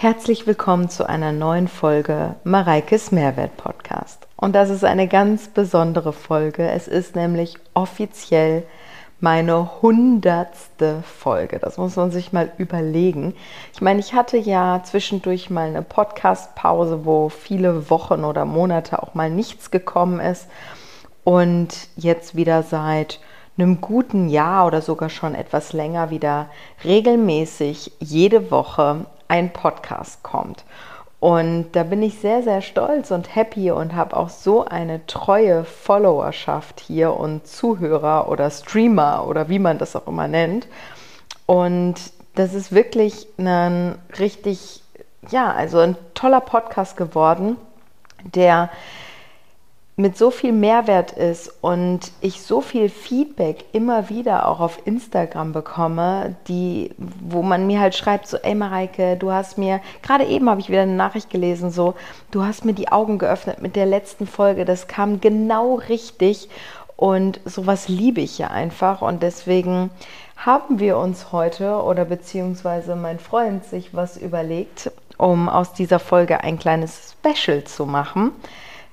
Herzlich willkommen zu einer neuen Folge Mareikes Mehrwert Podcast. Und das ist eine ganz besondere Folge. Es ist nämlich offiziell meine hundertste Folge. Das muss man sich mal überlegen. Ich meine, ich hatte ja zwischendurch mal eine Podcast-Pause, wo viele Wochen oder Monate auch mal nichts gekommen ist. Und jetzt wieder seit einem guten Jahr oder sogar schon etwas länger wieder regelmäßig jede Woche ein Podcast kommt. Und da bin ich sehr, sehr stolz und happy und habe auch so eine treue Followerschaft hier und Zuhörer oder Streamer oder wie man das auch immer nennt. Und das ist wirklich ein richtig, ja, also ein toller Podcast geworden, der mit so viel Mehrwert ist und ich so viel Feedback immer wieder auch auf Instagram bekomme, die, wo man mir halt schreibt, so, ey Mareike, du hast mir, gerade eben habe ich wieder eine Nachricht gelesen, so, du hast mir die Augen geöffnet mit der letzten Folge, das kam genau richtig und sowas liebe ich ja einfach und deswegen haben wir uns heute oder beziehungsweise mein Freund sich was überlegt, um aus dieser Folge ein kleines Special zu machen.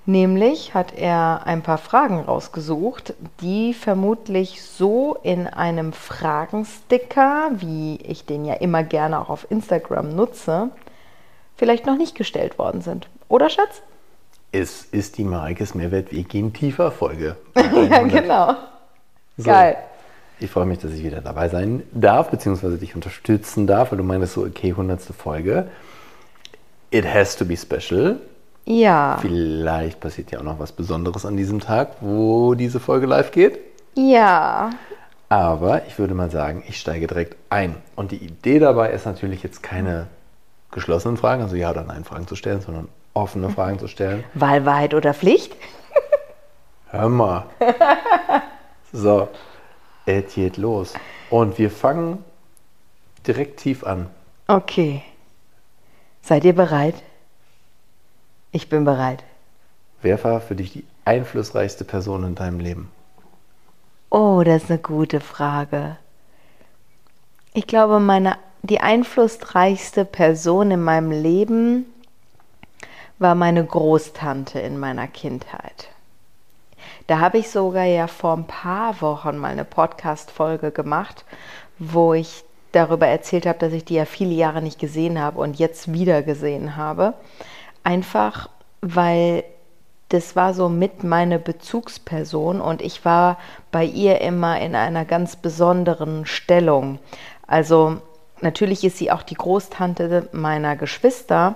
Nämlich hat er ein paar Fragen rausgesucht, die vermutlich so in einem Fragensticker, wie ich den ja immer gerne auch auf Instagram nutze, vielleicht noch nicht gestellt worden sind. Oder Schatz? Es ist die Mareikes Mehrwert Wir gehen tiefer Folge. ja, genau. So. Geil. Ich freue mich, dass ich wieder dabei sein darf, beziehungsweise dich unterstützen darf, weil du meinst so, okay, 100. Folge. It has to be special. Ja. Vielleicht passiert ja auch noch was Besonderes an diesem Tag, wo diese Folge live geht. Ja. Aber ich würde mal sagen, ich steige direkt ein. Und die Idee dabei ist natürlich jetzt keine geschlossenen Fragen, also Ja oder Nein Fragen zu stellen, sondern offene Fragen zu stellen. Wahlwahrheit oder Pflicht? Hör mal. So, es geht los. Und wir fangen direkt tief an. Okay. Seid ihr bereit? Ich bin bereit. Wer war für dich die einflussreichste Person in deinem Leben? Oh, das ist eine gute Frage. Ich glaube, meine, die einflussreichste Person in meinem Leben war meine Großtante in meiner Kindheit. Da habe ich sogar ja vor ein paar Wochen mal eine Podcast-Folge gemacht, wo ich darüber erzählt habe, dass ich die ja viele Jahre nicht gesehen habe und jetzt wieder gesehen habe. Einfach weil das war so mit meine Bezugsperson und ich war bei ihr immer in einer ganz besonderen Stellung. Also natürlich ist sie auch die Großtante meiner Geschwister,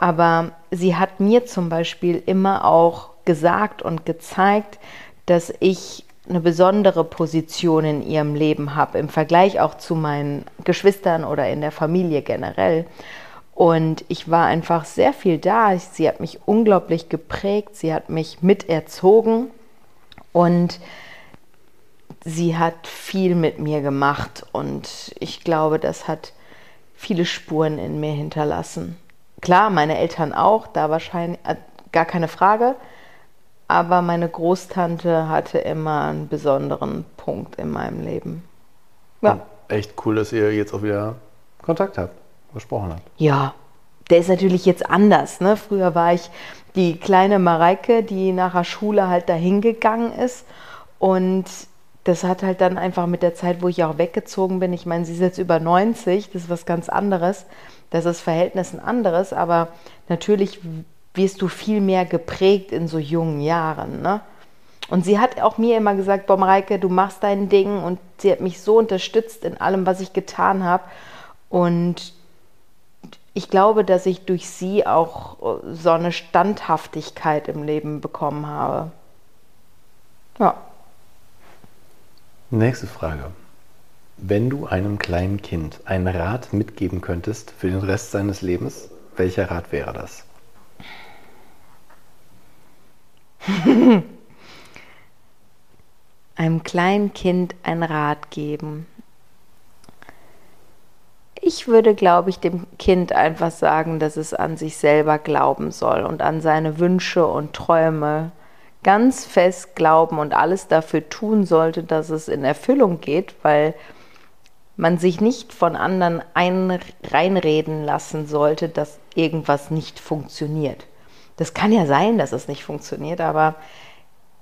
aber sie hat mir zum Beispiel immer auch gesagt und gezeigt, dass ich eine besondere Position in ihrem Leben habe, im Vergleich auch zu meinen Geschwistern oder in der Familie generell. Und ich war einfach sehr viel da. Sie hat mich unglaublich geprägt. Sie hat mich miterzogen. Und sie hat viel mit mir gemacht. Und ich glaube, das hat viele Spuren in mir hinterlassen. Klar, meine Eltern auch, da wahrscheinlich äh, gar keine Frage. Aber meine Großtante hatte immer einen besonderen Punkt in meinem Leben. Ja. Echt cool, dass ihr jetzt auch wieder Kontakt habt gesprochen hat. Ja, der ist natürlich jetzt anders. Ne? Früher war ich die kleine Mareike, die nach der Schule halt dahin gegangen ist. Und das hat halt dann einfach mit der Zeit, wo ich auch weggezogen bin, ich meine, sie ist jetzt über 90, das ist was ganz anderes. Das ist Verhältnis ein anderes, aber natürlich wirst du viel mehr geprägt in so jungen Jahren. Ne? Und sie hat auch mir immer gesagt, boah Mareike, du machst dein Ding und sie hat mich so unterstützt in allem, was ich getan habe. Und ich glaube, dass ich durch sie auch äh, so eine Standhaftigkeit im Leben bekommen habe. Ja. Nächste Frage. Wenn du einem kleinen Kind einen Rat mitgeben könntest für den Rest seines Lebens, welcher Rat wäre das? einem kleinen Kind einen Rat geben. Ich würde, glaube ich, dem Kind einfach sagen, dass es an sich selber glauben soll und an seine Wünsche und Träume ganz fest glauben und alles dafür tun sollte, dass es in Erfüllung geht, weil man sich nicht von anderen ein, reinreden lassen sollte, dass irgendwas nicht funktioniert. Das kann ja sein, dass es nicht funktioniert, aber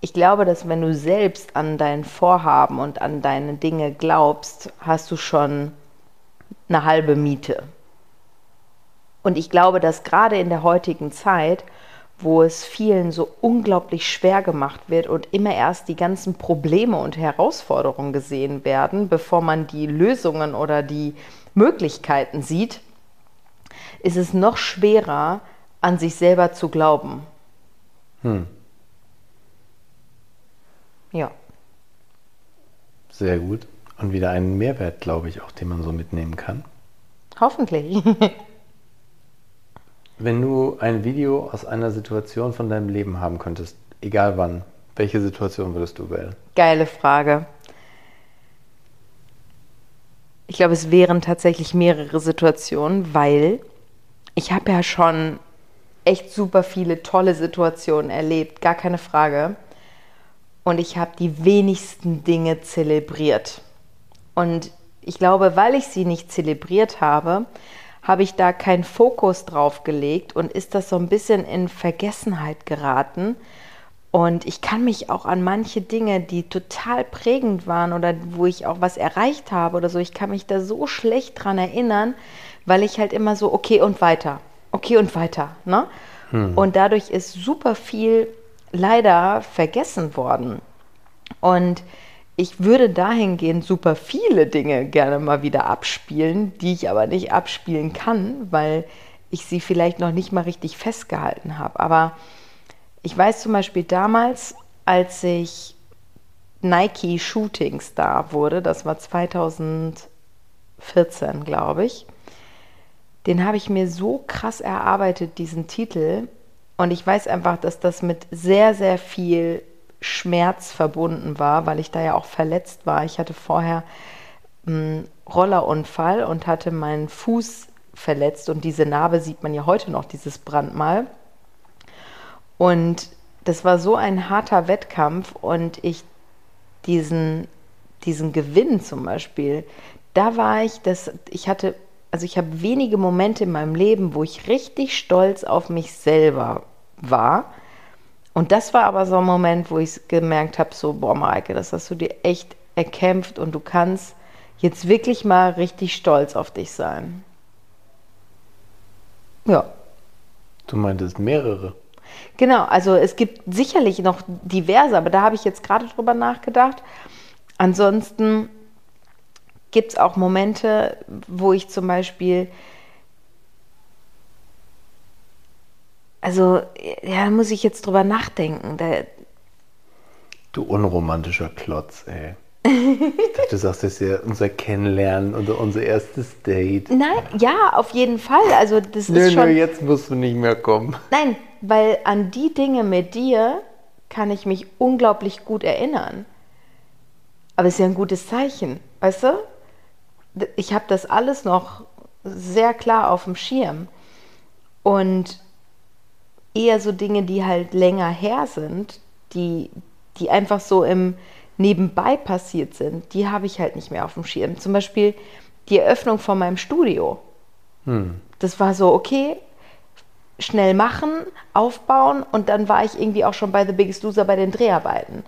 ich glaube, dass wenn du selbst an dein Vorhaben und an deine Dinge glaubst, hast du schon eine halbe Miete. Und ich glaube, dass gerade in der heutigen Zeit, wo es vielen so unglaublich schwer gemacht wird und immer erst die ganzen Probleme und Herausforderungen gesehen werden, bevor man die Lösungen oder die Möglichkeiten sieht, ist es noch schwerer, an sich selber zu glauben. Hm. Ja. Sehr gut. Und wieder einen Mehrwert, glaube ich, auch, den man so mitnehmen kann. Hoffentlich. Wenn du ein Video aus einer Situation von deinem Leben haben könntest, egal wann, welche Situation würdest du wählen? Geile Frage. Ich glaube, es wären tatsächlich mehrere Situationen, weil ich habe ja schon echt super viele tolle Situationen erlebt, gar keine Frage und ich habe die wenigsten Dinge zelebriert. Und ich glaube, weil ich sie nicht zelebriert habe, habe ich da keinen Fokus drauf gelegt und ist das so ein bisschen in Vergessenheit geraten. Und ich kann mich auch an manche Dinge, die total prägend waren oder wo ich auch was erreicht habe oder so, ich kann mich da so schlecht dran erinnern, weil ich halt immer so, okay und weiter, okay und weiter. Ne? Hm. Und dadurch ist super viel leider vergessen worden. Und ich würde dahingehend super viele Dinge gerne mal wieder abspielen, die ich aber nicht abspielen kann, weil ich sie vielleicht noch nicht mal richtig festgehalten habe. Aber ich weiß zum Beispiel damals, als ich Nike Shooting Star wurde, das war 2014, glaube ich, den habe ich mir so krass erarbeitet, diesen Titel, und ich weiß einfach, dass das mit sehr, sehr viel Schmerz verbunden war, weil ich da ja auch verletzt war. Ich hatte vorher einen Rollerunfall und hatte meinen Fuß verletzt und diese Narbe sieht man ja heute noch, dieses Brandmal. Und das war so ein harter Wettkampf und ich diesen, diesen Gewinn zum Beispiel, da war ich, das, ich hatte also ich habe wenige Momente in meinem Leben, wo ich richtig stolz auf mich selber war. Und das war aber so ein Moment, wo ich gemerkt habe, so, boah, Mareike, das hast du dir echt erkämpft und du kannst jetzt wirklich mal richtig stolz auf dich sein. Ja. Du meintest mehrere. Genau, also es gibt sicherlich noch diverse, aber da habe ich jetzt gerade drüber nachgedacht. Ansonsten gibt es auch Momente, wo ich zum Beispiel, also ja, muss ich jetzt drüber nachdenken. Da, du unromantischer Klotz, ey. Ich dachte, du sagst das ja unser Kennenlernen und unser erstes Date. Nein, ja, auf jeden Fall. Also das nö, ist schon. Nö, jetzt musst du nicht mehr kommen. Nein, weil an die Dinge mit dir kann ich mich unglaublich gut erinnern. Aber es ist ja ein gutes Zeichen, weißt du? ich habe das alles noch sehr klar auf dem Schirm. Und eher so Dinge, die halt länger her sind, die, die einfach so im Nebenbei passiert sind, die habe ich halt nicht mehr auf dem Schirm. Zum Beispiel die Eröffnung von meinem Studio. Hm. Das war so, okay, schnell machen, aufbauen und dann war ich irgendwie auch schon bei The Biggest Loser bei den Dreharbeiten.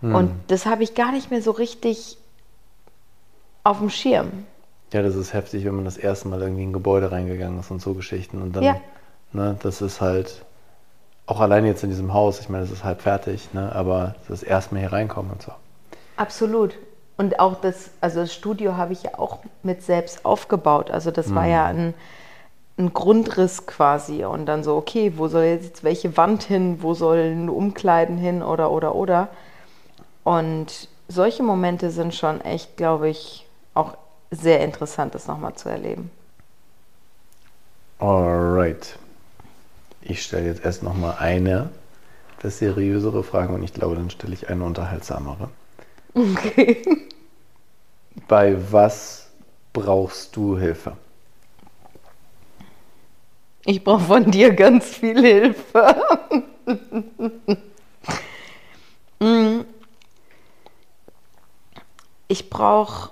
Hm. Und das habe ich gar nicht mehr so richtig auf dem Schirm. Ja, das ist heftig, wenn man das erste Mal irgendwie in ein Gebäude reingegangen ist und so Geschichten. Und dann, ja. ne, das ist halt, auch allein jetzt in diesem Haus, ich meine, das ist halb fertig, ne, aber das erste Mal hier reinkommen und so. Absolut. Und auch das, also das Studio habe ich ja auch mit selbst aufgebaut. Also das mhm. war ja ein, ein Grundriss quasi. Und dann so, okay, wo soll jetzt welche Wand hin, wo sollen Umkleiden hin oder oder oder. Und solche Momente sind schon echt, glaube ich, auch sehr interessant, das nochmal zu erleben. Alright. Ich stelle jetzt erst nochmal eine etwas seriösere Frage und ich glaube, dann stelle ich eine unterhaltsamere. Okay. Bei was brauchst du Hilfe? Ich brauche von dir ganz viel Hilfe. Mm. ich brauche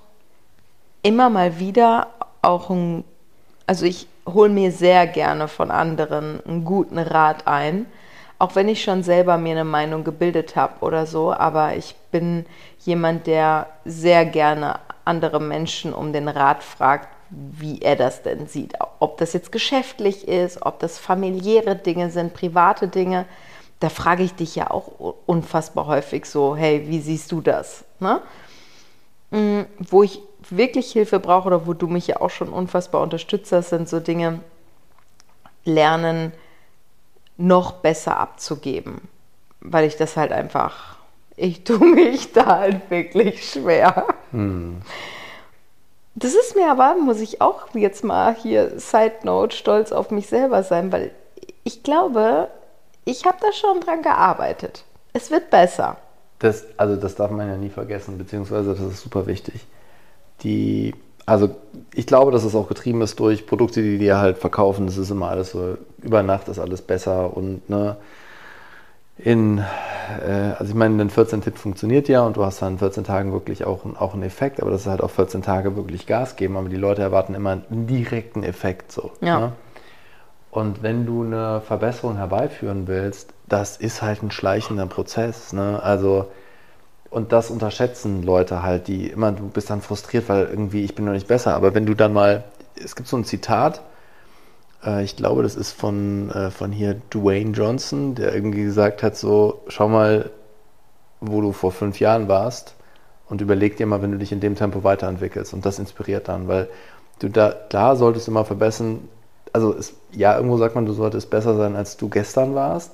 immer mal wieder auch ein, also ich hole mir sehr gerne von anderen einen guten Rat ein, auch wenn ich schon selber mir eine Meinung gebildet habe oder so, aber ich bin jemand, der sehr gerne andere Menschen um den Rat fragt, wie er das denn sieht. Ob das jetzt geschäftlich ist, ob das familiäre Dinge sind, private Dinge. Da frage ich dich ja auch unfassbar häufig so, hey, wie siehst du das? Ne? Mm, wo ich wirklich Hilfe brauche oder wo du mich ja auch schon unfassbar unterstützt hast, sind so Dinge, lernen, noch besser abzugeben. Weil ich das halt einfach, ich tue mich da halt wirklich schwer. Hm. Das ist mir aber, muss ich auch jetzt mal hier Side Note stolz auf mich selber sein, weil ich glaube, ich habe da schon dran gearbeitet. Es wird besser. Das, also das darf man ja nie vergessen, beziehungsweise das ist super wichtig. Die, also ich glaube, dass es auch getrieben ist durch Produkte, die die halt verkaufen. Das ist immer alles so, über Nacht ist alles besser und ne, in, äh, also ich meine, ein 14-Tipp funktioniert ja und du hast dann in 14 Tagen wirklich auch, auch einen Effekt, aber das ist halt auch 14 Tage wirklich Gas geben, aber die Leute erwarten immer einen direkten Effekt so. Ja. Ne? Und wenn du eine Verbesserung herbeiführen willst, das ist halt ein schleichender Prozess. Ne? Also, und das unterschätzen Leute halt, die immer, du bist dann frustriert, weil irgendwie ich bin noch nicht besser. Aber wenn du dann mal, es gibt so ein Zitat, äh, ich glaube, das ist von, äh, von hier Dwayne Johnson, der irgendwie gesagt hat, so, schau mal, wo du vor fünf Jahren warst und überleg dir mal, wenn du dich in dem Tempo weiterentwickelst. Und das inspiriert dann, weil du da, da solltest du immer verbessern, also es, ja, irgendwo sagt man, du solltest besser sein, als du gestern warst.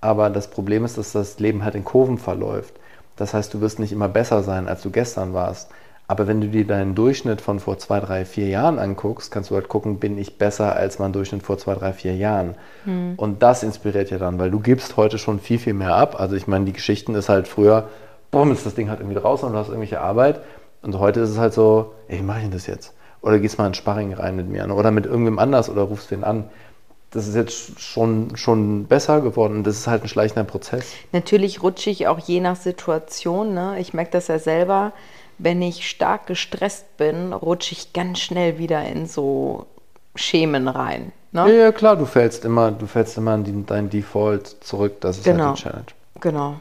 Aber das Problem ist, dass das Leben halt in Kurven verläuft. Das heißt, du wirst nicht immer besser sein, als du gestern warst. Aber wenn du dir deinen Durchschnitt von vor zwei, drei, vier Jahren anguckst, kannst du halt gucken, bin ich besser als mein Durchschnitt vor zwei, drei, vier Jahren. Mhm. Und das inspiriert ja dann, weil du gibst heute schon viel, viel mehr ab. Also ich meine, die Geschichten ist halt früher, boom, ist das Ding halt irgendwie draußen und du hast irgendwelche Arbeit. Und heute ist es halt so, ey, wie mache ich denn das jetzt? Oder gehst mal in Sparring rein mit mir oder mit irgendwem anders oder rufst den an. Das ist jetzt schon, schon besser geworden. Das ist halt ein schleichender Prozess. Natürlich rutsche ich auch je nach Situation. Ne? Ich merke das ja selber wenn ich stark gestresst bin, rutsche ich ganz schnell wieder in so Schemen rein. Ne? Ja, ja, klar, du fällst immer, du fällst immer in dein Default zurück. Das ist genau. halt die Challenge. Genau.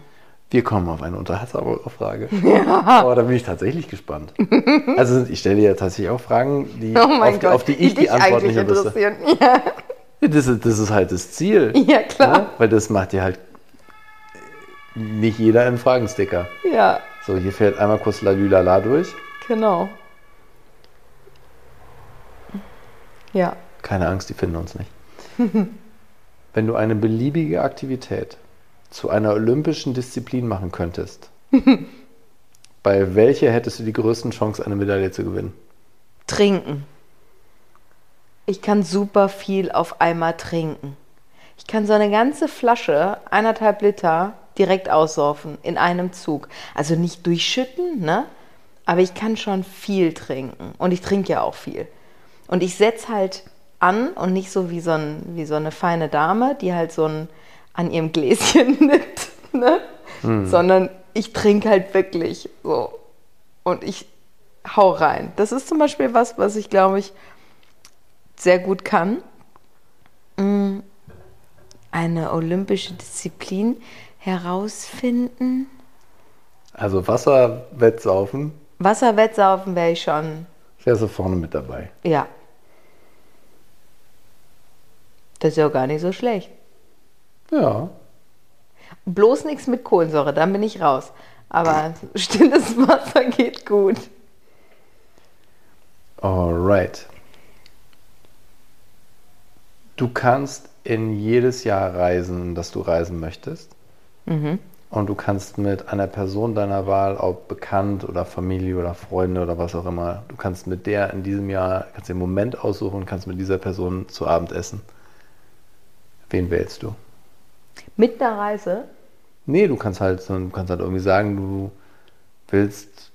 Wir kommen auf eine unterhaltsame Frage. Ja. Aber da bin ich tatsächlich gespannt. Also ich stelle dir ja tatsächlich auch Fragen, die, oh auf, die, auf, die ich die, die Antwort nicht interessieren. Ja. Das, ist, das ist halt das Ziel. Ja, klar. Ne? Weil das macht dir halt nicht jeder einen Fragensticker. Ja. So, hier fährt einmal kurz Lalülala durch. Genau. Ja. Keine Angst, die finden uns nicht. Wenn du eine beliebige Aktivität zu einer olympischen Disziplin machen könntest, bei welcher hättest du die größten Chancen, eine Medaille zu gewinnen? Trinken. Ich kann super viel auf einmal trinken. Ich kann so eine ganze Flasche, eineinhalb Liter, direkt aussaufen in einem Zug. Also nicht durchschütten, ne? Aber ich kann schon viel trinken und ich trinke ja auch viel. Und ich setze halt an und nicht so wie so, ein, wie so eine feine Dame, die halt so ein an ihrem Gläschen nippt, ne? Hm. Sondern ich trinke halt wirklich so. Und ich hau rein. Das ist zum Beispiel was, was ich glaube ich sehr gut kann. Mm. Eine olympische Disziplin, herausfinden? Also Wasserwettsaufen? Wasserwettsaufen wäre ich schon. Wärst du vorne mit dabei? Ja. Das ist ja gar nicht so schlecht. Ja. Bloß nichts mit Kohlensäure, dann bin ich raus. Aber stilles Wasser geht gut. Alright. Du kannst in jedes Jahr reisen, das du reisen möchtest. Mhm. Und du kannst mit einer Person deiner Wahl, ob bekannt oder Familie oder Freunde oder was auch immer, du kannst mit der in diesem Jahr, kannst den Moment aussuchen und kannst mit dieser Person zu Abend essen. Wen wählst du? Mit der Reise? Nee, du kannst halt, du kannst halt irgendwie sagen, du willst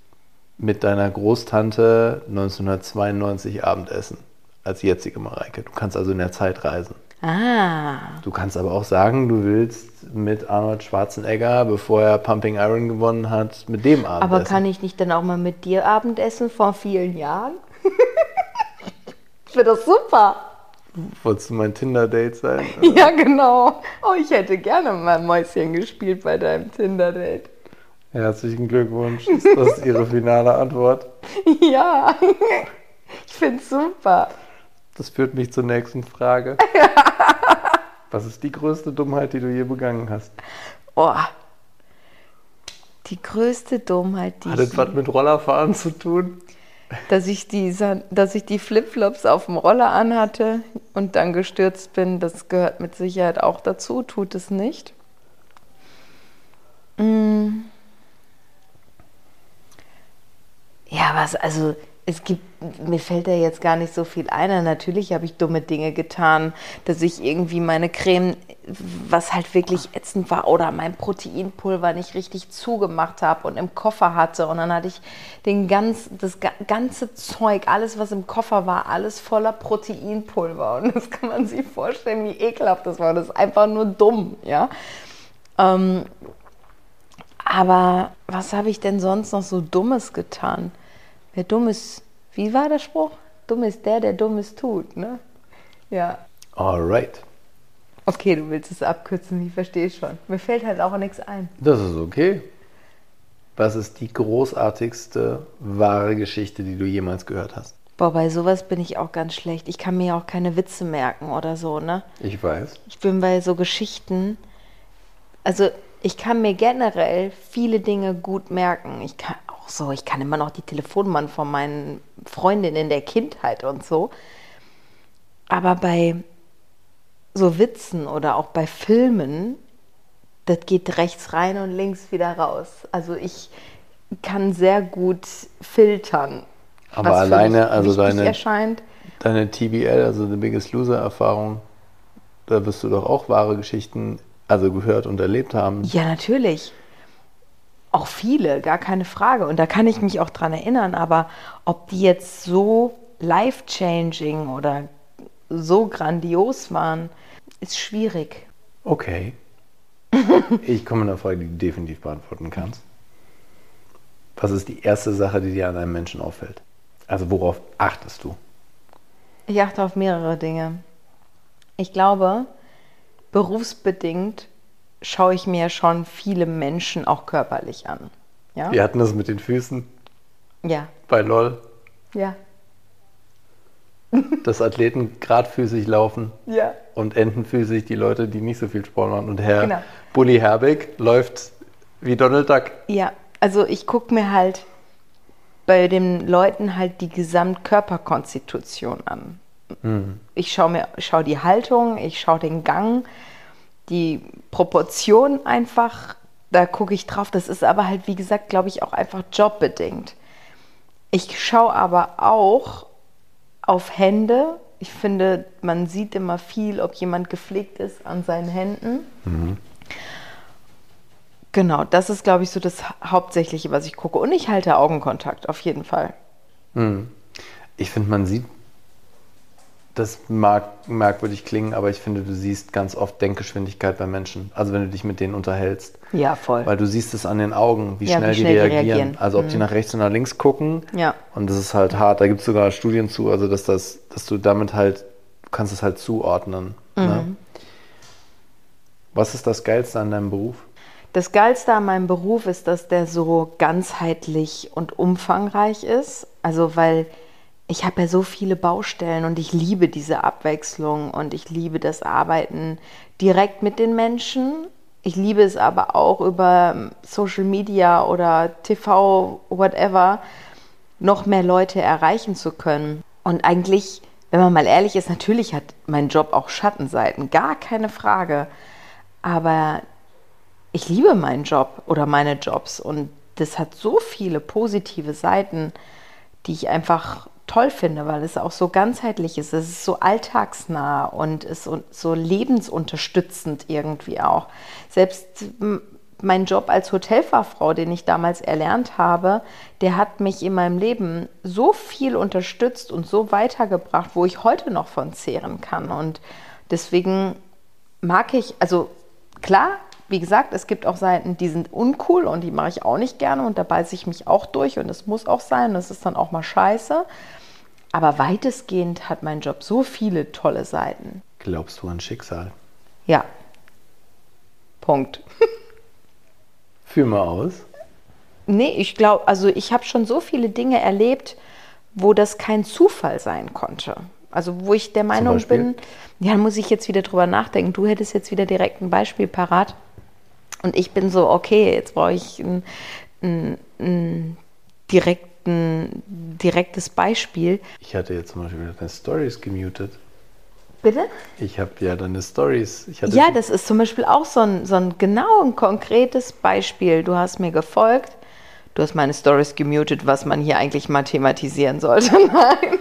mit deiner Großtante 1992 Abendessen als jetzige Mareike. Du kannst also in der Zeit reisen. Ah. Du kannst aber auch sagen, du willst mit Arnold Schwarzenegger, bevor er Pumping Iron gewonnen hat, mit dem Abendessen. Aber kann ich nicht dann auch mal mit dir Abendessen vor vielen Jahren? ich finde das super. Wolltest du mein Tinder-Date sein? Ja, genau. Oh, ich hätte gerne mal Mäuschen gespielt bei deinem Tinder-Date. Herzlichen Glückwunsch. Ist das Ihre finale Antwort? Ja, ich finde es super. Das führt mich zur nächsten Frage. Was ist die größte Dummheit, die du je begangen hast? Oh, die größte Dummheit, die Hat das was mit Rollerfahren zu tun? dass ich die, dass ich die Flipflops auf dem Roller anhatte und dann gestürzt bin, das gehört mit Sicherheit auch dazu, tut es nicht. Mm. Ja, was, also es gibt, mir fällt da jetzt gar nicht so viel ein. Natürlich habe ich dumme Dinge getan, dass ich irgendwie meine Creme, was halt wirklich ätzend war, oder mein Proteinpulver nicht richtig zugemacht habe und im Koffer hatte. Und dann hatte ich den ganz, das ga- ganze Zeug, alles, was im Koffer war, alles voller Proteinpulver. Und das kann man sich vorstellen, wie ekelhaft das war. Das ist einfach nur dumm, ja. Ähm, aber was habe ich denn sonst noch so Dummes getan? Wer Dummes, wie war der Spruch? Dumm ist der, der Dummes tut, ne? Ja. Alright. Okay, du willst es abkürzen, ich verstehe schon. Mir fällt halt auch nichts ein. Das ist okay. Was ist die großartigste wahre Geschichte, die du jemals gehört hast? Boah, bei sowas bin ich auch ganz schlecht. Ich kann mir auch keine Witze merken oder so, ne? Ich weiß. Ich bin bei so Geschichten, also ich kann mir generell viele Dinge gut merken. Ich kann so, ich kann immer noch die Telefonnummern von meinen Freundinnen der Kindheit und so. Aber bei so Witzen oder auch bei Filmen, das geht rechts rein und links wieder raus. Also ich kann sehr gut filtern. Aber alleine, also deine- erscheint. Deine TBL, also The Biggest Loser Erfahrung, da wirst du doch auch wahre Geschichten, also gehört und erlebt haben. Ja, natürlich. Auch viele, gar keine Frage. Und da kann ich mich auch dran erinnern. Aber ob die jetzt so life-changing oder so grandios waren, ist schwierig. Okay. Ich komme mit einer Frage, die du definitiv beantworten kannst. Was ist die erste Sache, die dir an einem Menschen auffällt? Also worauf achtest du? Ich achte auf mehrere Dinge. Ich glaube, berufsbedingt schaue ich mir schon viele Menschen auch körperlich an. Ja? Wir hatten das mit den Füßen Ja. bei LOL, Ja. dass Athleten gradfüßig laufen Ja. und entenfüßig die Leute, die nicht so viel Sport machen. Und Herr Genau. Bully Herbig läuft wie Donald Duck. Ja, also ich gucke mir halt bei den Leuten halt die Gesamtkörperkonstitution an. Ich schaue mir schau die Haltung, ich schaue den Gang, die Proportion einfach, da gucke ich drauf. Das ist aber halt, wie gesagt, glaube ich, auch einfach jobbedingt. Ich schaue aber auch auf Hände. Ich finde, man sieht immer viel, ob jemand gepflegt ist an seinen Händen. Genau, das ist, glaube ich, so das Hauptsächliche, was ich gucke. Und ich halte Augenkontakt, auf jeden Fall. Ich finde, man sieht, das mag merkwürdig klingen, aber ich finde, du siehst ganz oft Denkgeschwindigkeit bei Menschen. Also wenn du dich mit denen unterhältst. Ja, voll. Weil du siehst es an den Augen, wie Ja, schnell, wie die schnell die reagieren. reagieren. Mhm. Also ob die nach rechts und nach links gucken. Ja. Und das ist halt hart. Da gibt es sogar Studien zu, also dass das, dass du damit halt, du kannst es halt zuordnen. Mhm. Ne? Was ist das Geilste an deinem Beruf? Das Geilste an meinem Beruf ist, dass der so ganzheitlich und umfangreich ist. Also, weil ich habe ja so viele Baustellen und ich liebe diese Abwechslung und ich liebe das Arbeiten direkt mit den Menschen. Ich liebe es aber auch über Social Media oder TV, whatever, noch mehr Leute erreichen zu können. Und eigentlich, wenn man mal ehrlich ist, natürlich hat mein Job auch Schattenseiten, gar keine Frage. Aber ich liebe meinen Job oder meine Jobs und das hat so viele positive Seiten, die ich einfach toll finde, weil es auch so ganzheitlich ist. Es ist so alltagsnah und ist so, lebensunterstützend irgendwie auch. Selbst mein Job als Hotelfachfrau, den ich damals erlernt habe, der hat mich in meinem Leben so viel unterstützt und so weitergebracht, wo ich heute noch von zehren kann. Und Deswegen mag ich, also klar, wie gesagt, es gibt auch Seiten, die sind uncool und die mache ich auch nicht gerne und da beiße ich mich auch durch und es muss auch sein, das ist dann auch mal scheiße. Aber weitestgehend hat mein Job so viele tolle Seiten. Glaubst du an Schicksal? Ja. Punkt. Führ mal aus. Nee, ich glaube, also ich habe schon so viele Dinge erlebt, wo das kein Zufall sein konnte. Also wo ich der Meinung bin, ja, muss ich jetzt wieder drüber nachdenken. Du hättest jetzt wieder direkt ein Beispiel parat. Und ich bin so, okay, jetzt brauche ich ein, ein, ein direkten, direktes Beispiel. Ich hatte jetzt zum Beispiel deine Stories gemutet. Bitte? Ich habe ja deine Stories. ja, das ist zum Beispiel auch so ein, so ein genau ein konkretes Beispiel. Du hast mir gefolgt, du hast meine Stories gemutet, was man hier eigentlich mal thematisieren sollte. Nein.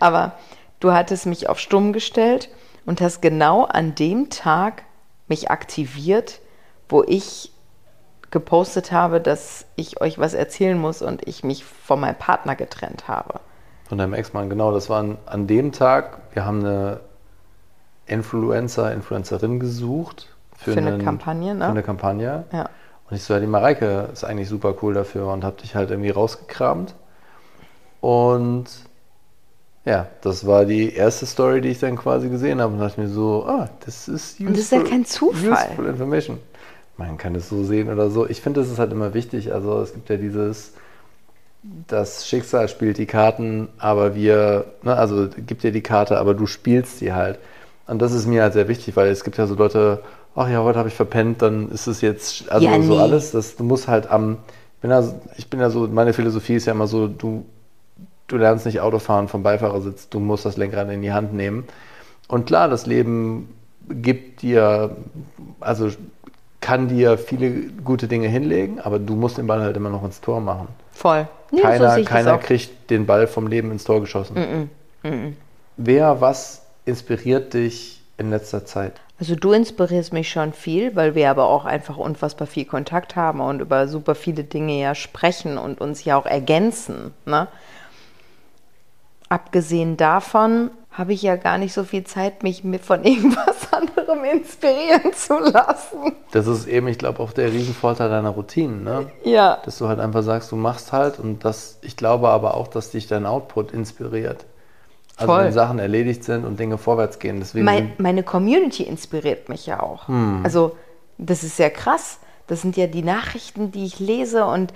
Aber du hattest mich auf stumm gestellt und hast genau an dem Tag mich aktiviert, wo ich gepostet habe, dass ich euch was erzählen muss und ich mich von meinem Partner getrennt habe. Von deinem Ex-Mann, genau. Das war an dem Tag. Wir haben eine Influencer, Influencerin gesucht. Für, für einen, eine Kampagne, ne? Für eine Kampagne. Ja. Und ich so, ja, die Mareike ist eigentlich super cool dafür und hab dich halt irgendwie rausgekramt. Und ja, das war die erste Story, die ich dann quasi gesehen habe und dachte mir so, ah, das ist useful, Und das ist ja kein Zufall. Useful Information. Man kann es so sehen oder so. Ich finde, das ist halt immer wichtig. Also es gibt ja dieses, das Schicksal spielt die Karten, aber wir, ne, also gibt dir die Karte, aber du spielst sie halt. Und das ist mir halt sehr wichtig, weil es gibt ja so Leute, ach ja, heute habe ich verpennt, dann ist es jetzt, also ja, nee. so alles, das, du musst halt am, ich bin, ja, ich bin ja so, meine Philosophie ist ja immer so, du du lernst nicht Autofahren vom Beifahrersitz, du musst das Lenkrad in die Hand nehmen. Und klar, das Leben gibt dir, also kann dir viele gute Dinge hinlegen, aber du musst den Ball halt immer noch ins Tor machen. Voll. Nee, keiner so keiner kriegt den Ball vom Leben ins Tor geschossen. Mm -mm. Mm Wer, was inspiriert dich in letzter Zeit? Also du inspirierst mich schon viel, weil wir aber auch einfach unfassbar viel Kontakt haben und über super viele Dinge ja sprechen und uns ja auch ergänzen. Ne? Abgesehen davon habe ich ja gar nicht so viel Zeit, mich von irgendwas anderem inspirieren zu lassen. Das ist eben, ich glaube, auch der Riesenvorteil deiner Routinen, ne? Ja. Dass du halt einfach sagst, du machst halt und das, ich glaube aber auch, dass dich dein Output inspiriert. Also Voll. wenn Sachen erledigt sind und Dinge vorwärts gehen. Deswegen mein, meine Community inspiriert mich ja auch. Hm. Also das ist ja krass. Das sind ja die Nachrichten, die ich lese und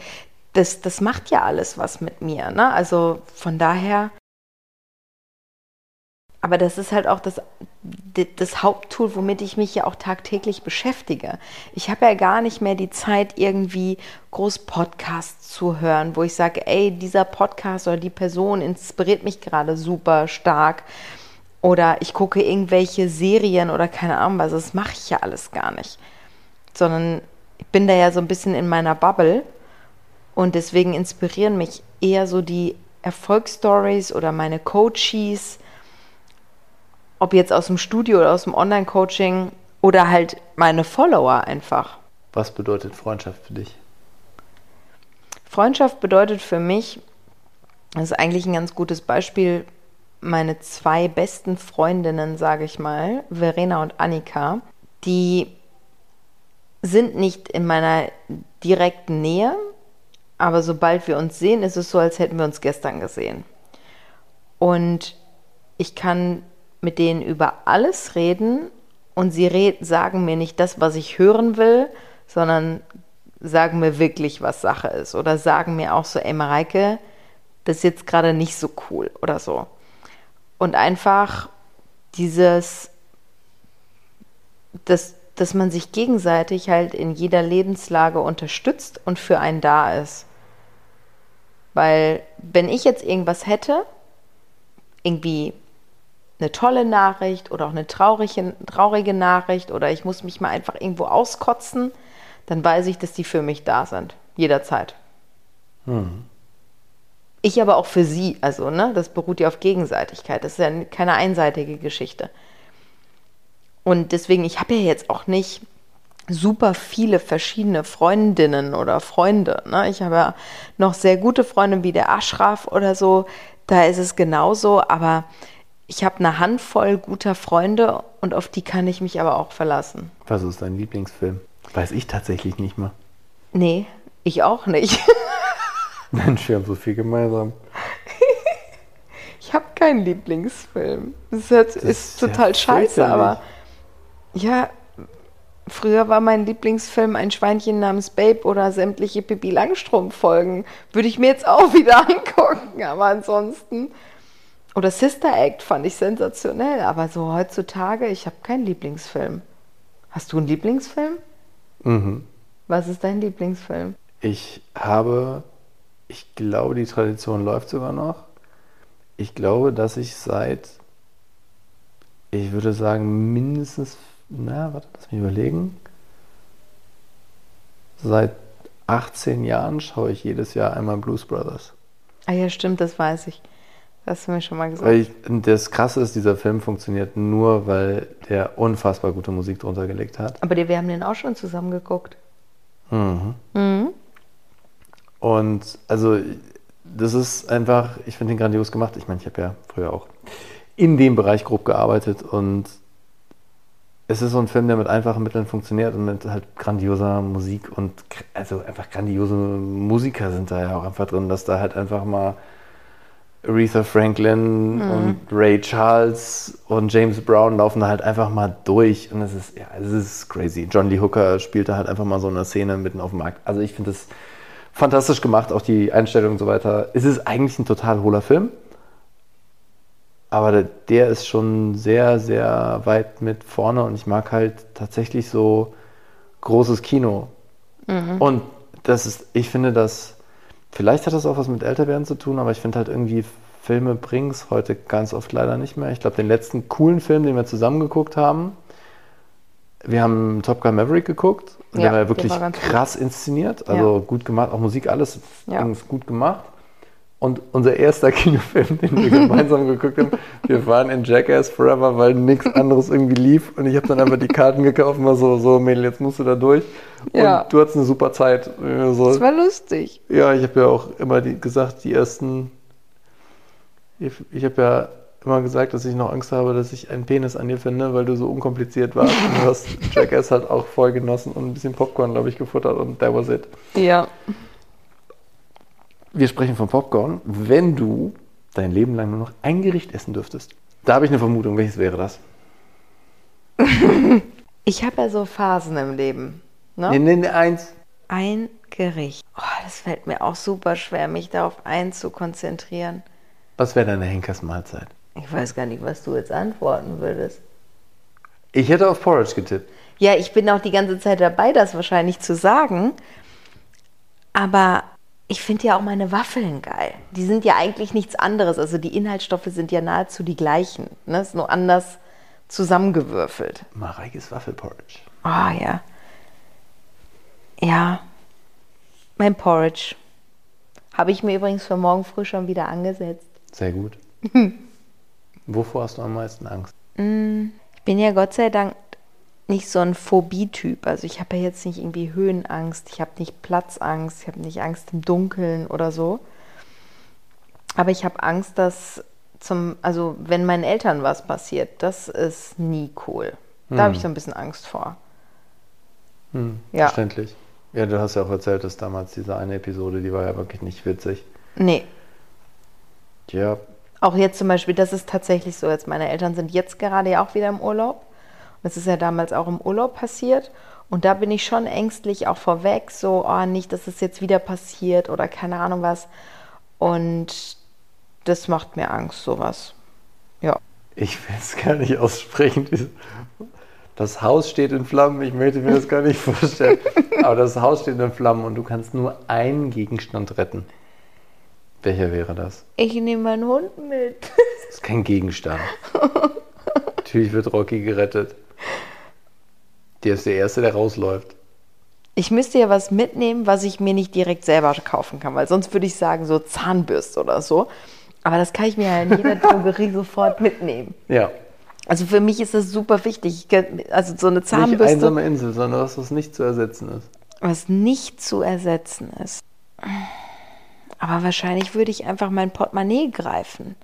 das, das macht ja alles was mit mir. Ne? Also von daher aber das ist halt auch das, das Haupttool, womit ich mich ja auch tagtäglich beschäftige. Ich habe ja gar nicht mehr die Zeit, irgendwie groß Podcasts zu hören, wo ich sage, ey, dieser Podcast oder die Person inspiriert mich gerade super stark. Oder ich gucke irgendwelche Serien oder keine Ahnung was. Das mache ich ja alles gar nicht. Sondern ich bin da ja so ein bisschen in meiner Bubble. Und deswegen inspirieren mich eher so die Erfolgsstories oder meine Coaches ob jetzt aus dem Studio oder aus dem Online-Coaching oder halt meine Follower einfach. Was bedeutet Freundschaft für dich? Freundschaft bedeutet für mich, das ist eigentlich ein ganz gutes Beispiel, meine zwei besten Freundinnen, sage ich mal, Verena und Annika, die sind nicht in meiner direkten Nähe, aber sobald wir uns sehen, ist es so, als hätten wir uns gestern gesehen. Und ich kann mit denen über alles reden und sie sagen mir nicht das, was ich hören will, sondern sagen mir wirklich, was Sache ist. Oder sagen mir auch so, ey Mareike, das ist jetzt gerade nicht so cool oder so. Und einfach dieses, dass, dass man sich gegenseitig halt in jeder Lebenslage unterstützt und für einen da ist. Weil wenn ich jetzt irgendwas hätte, irgendwie eine tolle Nachricht oder auch eine traurige, traurige Nachricht oder ich muss mich mal einfach irgendwo auskotzen, dann weiß ich, dass die für mich da sind. Jederzeit. Hm. Ich aber auch für sie. Also, ne, das beruht ja auf Gegenseitigkeit. Das ist ja keine einseitige Geschichte. Und deswegen, ich habe ja jetzt auch nicht super viele verschiedene Freundinnen oder Freunde. Ne? Ich habe ja noch sehr gute Freunde wie der Ashraf oder so. Da ist es genauso. Aber ich habe eine Handvoll guter Freunde und auf die kann ich mich aber auch verlassen. Was ist dein Lieblingsfilm? Weiß ich tatsächlich nicht mal. Nee, ich auch nicht. Mensch, wir haben so viel gemeinsam. ich habe keinen Lieblingsfilm. Das ist, Das ist ist ja total scheiße, aber ja, früher war mein Lieblingsfilm ein Schweinchen namens Babe oder sämtliche Pippi Langstrumpf-Folgen. Würde ich mir jetzt auch wieder angucken, aber ansonsten. Oder Sister Act fand ich sensationell, aber so heutzutage, ich habe keinen Lieblingsfilm. Hast du einen Lieblingsfilm? Mhm. Was ist dein Lieblingsfilm? Ich habe, ich glaube, die Tradition läuft sogar noch. Ich glaube, dass ich seit, ich würde sagen, mindestens, na, warte, lass mich überlegen. Seit 18 Jahren schaue ich jedes Jahr einmal Blues Brothers. Ah ja, stimmt, das weiß ich. Das hast du mir schon mal gesagt. Ich, das Krasse ist, dieser Film funktioniert nur, weil der unfassbar gute Musik drunter gelegt hat. Aber wir haben den auch schon zusammen geguckt. Mhm. Mhm. Und also, das ist einfach, ich finde den grandios gemacht. Ich meine, ich habe ja früher auch in dem Bereich grob gearbeitet und es ist so ein Film, der mit einfachen Mitteln funktioniert und mit halt grandioser Musik und also einfach grandiose Musiker sind da ja auch einfach drin, dass da halt einfach mal Aretha Franklin und Ray Charles und James Brown laufen da halt einfach mal durch und es ist, ja, es ist crazy. John Lee Hooker spielt da halt einfach mal so eine Szene mitten auf dem Markt. Also ich finde das fantastisch gemacht, auch die Einstellung und so weiter. Es ist eigentlich ein total hohler Film, aber der, der ist schon sehr, sehr weit mit vorne und ich mag halt tatsächlich so großes Kino. Und das ist, ich finde das, vielleicht hat das auch was mit Älterwerden zu tun, aber ich finde halt irgendwie, Filme bringen es heute ganz oft leider nicht mehr. Ich glaube, den letzten coolen Film, den wir zusammen geguckt haben, wir haben Top Gun Maverick geguckt und Ja, der war ja wirklich war ganz gut. krass inszeniert, also Ja. gut gemacht, auch Musik, alles Ja. gut gemacht. Und unser erster Kinofilm, den wir gemeinsam geguckt haben, wir waren in Jackass Forever, weil nichts anderes irgendwie lief. Und ich habe dann einfach die Karten gekauft und war so, so Mädel, jetzt musst du da durch. Ja. Und du hattest eine super Zeit. So, Das war lustig. ja, ich habe ja auch immer die, gesagt, die ersten. Ich, ich habe ja immer gesagt, dass ich noch Angst habe, dass ich einen Penis an dir finde, weil du so unkompliziert warst. Und du hast Jackass halt auch voll genossen und ein bisschen Popcorn, glaube ich, gefuttert und that was it. Ja. Wir sprechen von Popcorn. Wenn du dein Leben lang nur noch ein Gericht essen dürftest, da habe ich eine Vermutung. Welches wäre das? Ich habe ja so Phasen im Leben. Ne? Nee, nee, nee, eins. Ein Gericht. Oh, das fällt mir auch super schwer, mich da auf eins zu konzentrieren. Was wäre deine Henkersmahlzeit? Ich weiß gar nicht, was du jetzt antworten würdest. Ich hätte auf Porridge getippt. Ja, ich bin auch die ganze Zeit dabei, das wahrscheinlich zu sagen. Aber ich finde ja auch meine Waffeln geil. Die sind ja eigentlich nichts anderes. Also die Inhaltsstoffe sind ja nahezu die gleichen. Ne? Ist nur anders zusammengewürfelt. Mareikes Waffelporridge. Ah ja. Ja. Mein Porridge. Habe ich mir übrigens für morgen früh schon wieder angesetzt. Sehr gut. Wovor hast du am meisten Angst? Ich bin ja Gott sei Dank nicht so ein Phobie-Typ. Also ich habe ja jetzt nicht irgendwie Höhenangst, ich habe nicht Platzangst, ich habe nicht Angst im Dunkeln oder so. Aber ich habe Angst, dass zum, also wenn meinen Eltern was passiert, das ist nie cool. Da habe ich so ein bisschen Angst vor. Hm, Ja. Verständlich. Ja, du hast ja auch erzählt, dass damals diese eine Episode, die war ja wirklich nicht witzig. Nee. Ja, Auch jetzt zum Beispiel, das ist tatsächlich so. Jetzt meine Eltern sind jetzt gerade ja auch wieder im Urlaub. Das ist ja damals auch im Urlaub passiert. Und da bin ich schon ängstlich auch vorweg, so, oh, nicht, dass es jetzt wieder passiert oder keine Ahnung was. Und das macht mir Angst, sowas. Ja. ich will es gar nicht aussprechen. Das Haus steht in Flammen, ich möchte mir das gar nicht vorstellen. Aber das Haus steht in Flammen und du kannst nur einen Gegenstand retten. Welcher wäre das? Ich nehme meinen Hund mit. Das ist kein Gegenstand. Natürlich wird Rocky gerettet. Der ist der Erste, der rausläuft. Ich müsste ja was mitnehmen, was ich mir nicht direkt selber kaufen kann, weil sonst würde ich sagen, so Zahnbürste oder so. Aber das kann ich mir ja in jeder Drogerie sofort mitnehmen. Ja. Also für mich ist das super wichtig. Also so eine Nicht Zahnbürste, einsame Insel, sondern was, was nicht zu ersetzen ist. was nicht zu ersetzen ist. Aber wahrscheinlich würde ich einfach mein Portemonnaie greifen.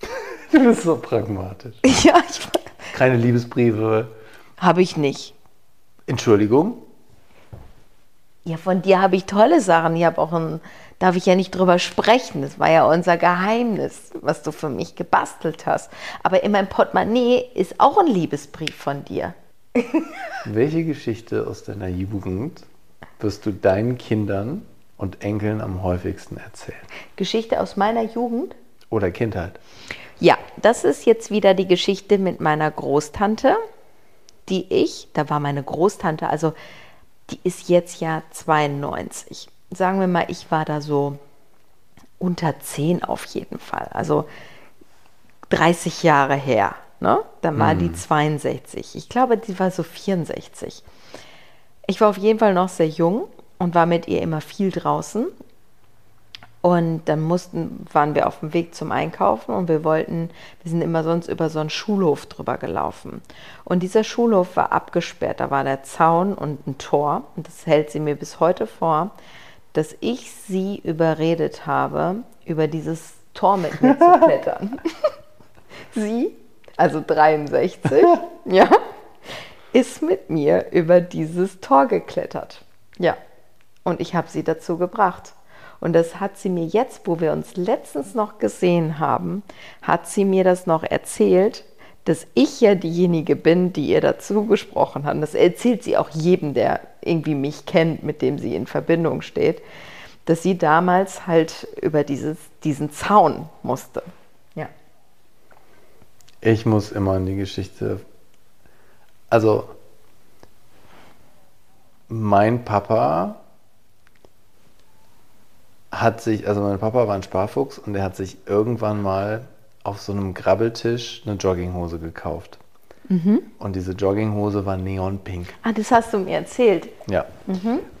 Du bist so pragmatisch. Ja, ich Keine Liebesbriefe. Habe ich nicht. Entschuldigung? Ja, von dir habe ich tolle Sachen. Ich habe auch ein, darf ich ja nicht drüber sprechen. Das war ja unser Geheimnis, was du für mich gebastelt hast. Aber in meinem Portemonnaie ist auch ein Liebesbrief von dir. Welche Geschichte aus deiner Jugend wirst du deinen Kindern und Enkeln am häufigsten erzählen? Geschichte aus meiner Jugend? Oder Kindheit? Ja, das ist jetzt wieder die Geschichte mit meiner Großtante, die ich, da war meine Großtante, also die ist jetzt ja 92. Sagen wir mal, ich war da so unter 10 auf jeden Fall. Also 30 Jahre her. Ne? Dann war die 62. Ich glaube, die war so 64. Ich war auf jeden Fall noch sehr jung und war mit ihr immer viel draußen. Und dann mussten, waren wir auf dem Weg zum Einkaufen und wir wollten, wir sind immer sonst über so einen Schulhof drüber gelaufen. Und dieser Schulhof war abgesperrt, da war der Zaun und ein Tor. Und das hält sie mir bis heute vor, dass ich sie überredet habe, über dieses Tor mit mir zu klettern. sie, also 63, ja, ist mit mir über dieses Tor geklettert. Ja, und ich habe sie dazu gebracht. Und das hat sie mir jetzt, wo wir uns letztens noch gesehen haben, hat sie mir das noch erzählt, dass ich ja diejenige bin, die ihr dazu gesprochen hat. Das erzählt sie auch jedem, der irgendwie mich kennt, mit dem sie in Verbindung steht, dass sie damals halt über dieses, diesen Zaun musste. Ja. Ich muss immer an die Geschichte. Also, mein Papa hat sich, also mein Papa war ein Sparfuchs und er hat sich irgendwann mal auf so einem Grabbeltisch eine Jogginghose gekauft. Und diese Jogginghose war neonpink. Ah, das hast du mir erzählt. Ja.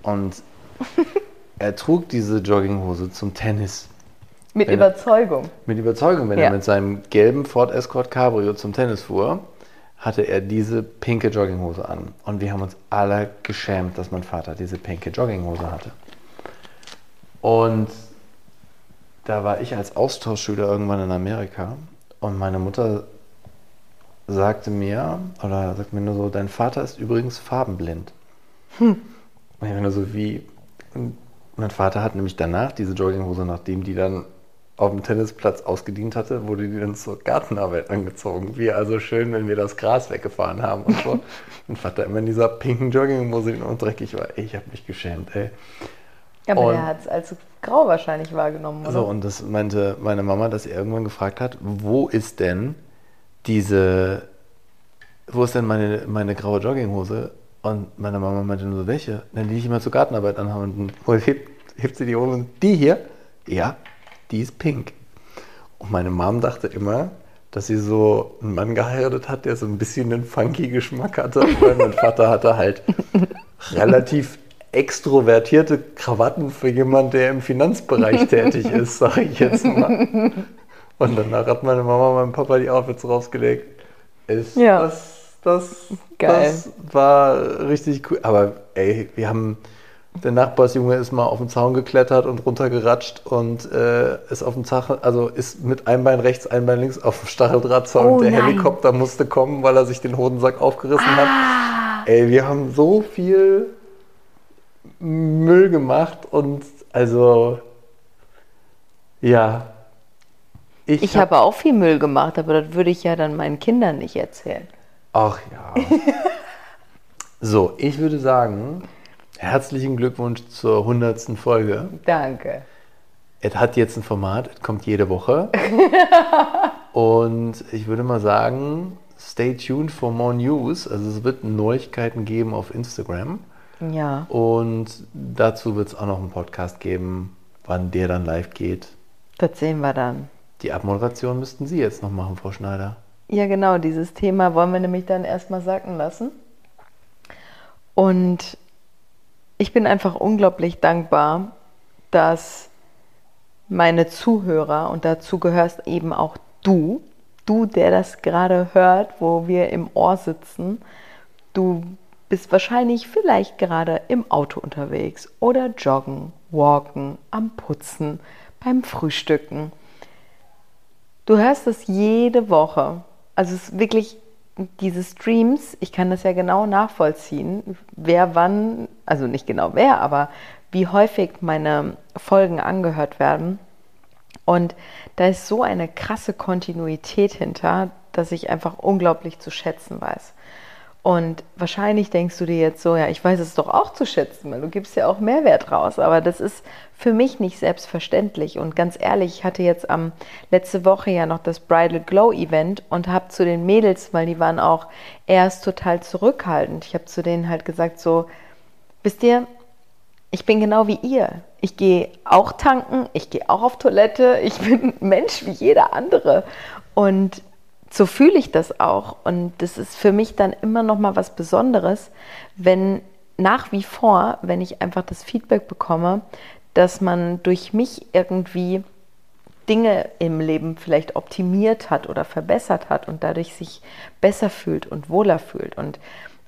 Und er trug diese Jogginghose zum Tennis. Mit Wenn er- Überzeugung. Mit Überzeugung, wenn Ja. er mit seinem gelben Ford Escort Cabrio zum Tennis fuhr, hatte er diese pinke Jogginghose an. Und wir haben uns alle geschämt, dass mein Vater diese pinke Jogginghose hatte. Und da war ich als Austauschschüler irgendwann in Amerika und meine Mutter sagte mir, oder sagt mir nur so, dein Vater ist übrigens farbenblind. Und ich nur so wie, und mein Vater hat nämlich danach diese Jogginghose, nachdem die dann auf dem Tennisplatz ausgedient hatte, wurde die dann zur Gartenarbeit angezogen. Wir also schön, wenn wir das Gras weggefahren haben und so. mein Vater immer in dieser pinken Jogginghose, die noch dreckig war. Ich habe mich geschämt, ey. Aber Und- er hat es als grau wahrscheinlich wahrgenommen, oder? So, und das meinte meine Mama, dass sie irgendwann gefragt hat, wo ist denn diese, wo ist denn meine, meine graue Jogginghose? Und meine Mama meinte nur so, welche? Dann die ich immer zur Gartenarbeit anhabe. Und dann hebt, hebt sie die hoch und die hier? Ja, die ist pink. Und meine Mom dachte immer, dass sie so einen Mann geheiratet hat, der so ein bisschen einen funky Geschmack hatte. Weil mein Vater hatte halt relativ extrovertierte Krawatten für jemanden, der im Finanzbereich tätig ist, sage ich jetzt mal. Und danach hat meine Mama meinem Papa die Outfits rausgelegt. Ist Ja. das, das, Geil. das war richtig cool. Aber ey, wir haben, der Nachbarsjunge ist mal auf den Zaun geklettert und runtergeratscht und äh, ist auf dem Zaun, also ist mit einem Bein rechts, ein Bein links auf dem Stacheldrahtzaun. Oh der nein. Helikopter musste kommen, weil er sich den Hodensack aufgerissen Ah. hat. Ey, wir haben so viel Müll gemacht und also ja. Ich habe auch viel Müll gemacht, aber das würde ich ja dann meinen Kindern nicht erzählen. Ach ja. so, ich würde sagen, herzlichen Glückwunsch zur 100. Folge. Danke. Es hat jetzt ein Format, es kommt jede Woche. Und ich würde mal sagen, stay tuned for more news. Also es wird Neuigkeiten geben auf Instagram. Ja. Und dazu wird es auch noch einen Podcast geben, wann der dann live geht. Das sehen wir dann. Die Abmoderation müssten Sie jetzt noch machen, Frau Schneider. Ja, genau, dieses Thema wollen wir nämlich dann erstmal sacken lassen. Und ich bin einfach unglaublich dankbar, dass meine Zuhörer, und dazu gehörst eben auch du, du, der das gerade hört, wo wir im Ohr sitzen, du bist wahrscheinlich vielleicht gerade im Auto unterwegs oder joggen, walken, am Putzen, beim Frühstücken. Du hörst es jede Woche. Also es ist wirklich diese Streams, ich kann das ja genau nachvollziehen, wer wann, also nicht genau wer, aber wie häufig meine Folgen angehört werden. Und da ist so eine krasse Kontinuität hinter, dass ich einfach unglaublich zu schätzen weiß. Und wahrscheinlich denkst du dir jetzt so, ja, ich weiß es doch auch zu schätzen, weil du gibst ja auch Mehrwert raus. Aber das ist für mich nicht selbstverständlich. Und ganz ehrlich, ich hatte jetzt am letzte Woche ja noch das Bridal Glow Event und habe zu den Mädels, weil die waren auch erst total zurückhaltend. Ich habe zu denen halt gesagt so, wisst ihr, ich bin genau wie ihr. Ich gehe auch tanken, ich gehe auch auf Toilette, ich bin Mensch wie jeder andere. Und so fühle ich das auch. Und das ist für mich dann immer noch mal was Besonderes, wenn nach wie vor, wenn ich einfach das Feedback bekomme, dass man durch mich irgendwie Dinge im Leben vielleicht optimiert hat oder verbessert hat und dadurch sich besser fühlt und wohler fühlt. Und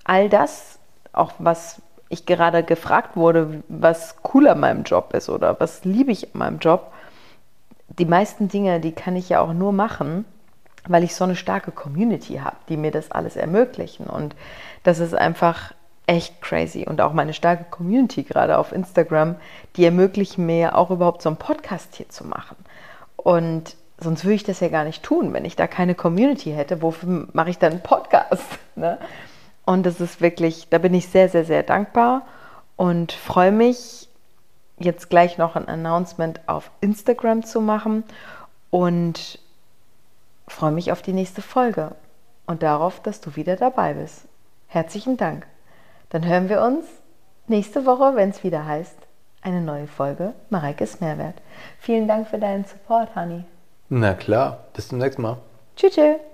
all das, auch was ich gerade gefragt wurde, was cool an meinem Job ist oder was liebe ich an meinem Job, die meisten Dinge, die kann ich ja auch nur machen, weil ich so eine starke Community habe, die mir das alles ermöglichen. Und das ist einfach echt crazy. Und auch meine starke Community, gerade auf Instagram, die ermöglichen mir auch überhaupt so einen Podcast hier zu machen. Und sonst würde ich das ja gar nicht tun, wenn ich da keine Community hätte. Wofür mache ich dann einen Podcast? Ne? Und das ist wirklich, da bin ich sehr, sehr, sehr dankbar und freue mich, jetzt gleich noch ein Announcement auf Instagram zu machen und freue mich auf die nächste Folge und darauf, dass du wieder dabei bist. Herzlichen Dank. Dann hören wir uns nächste Woche, wenn es wieder heißt, eine neue Folge Mareikes Mehrwert. Vielen Dank für deinen Support, Honey. Na klar, bis zum nächsten Mal. Tschüss. tschüss.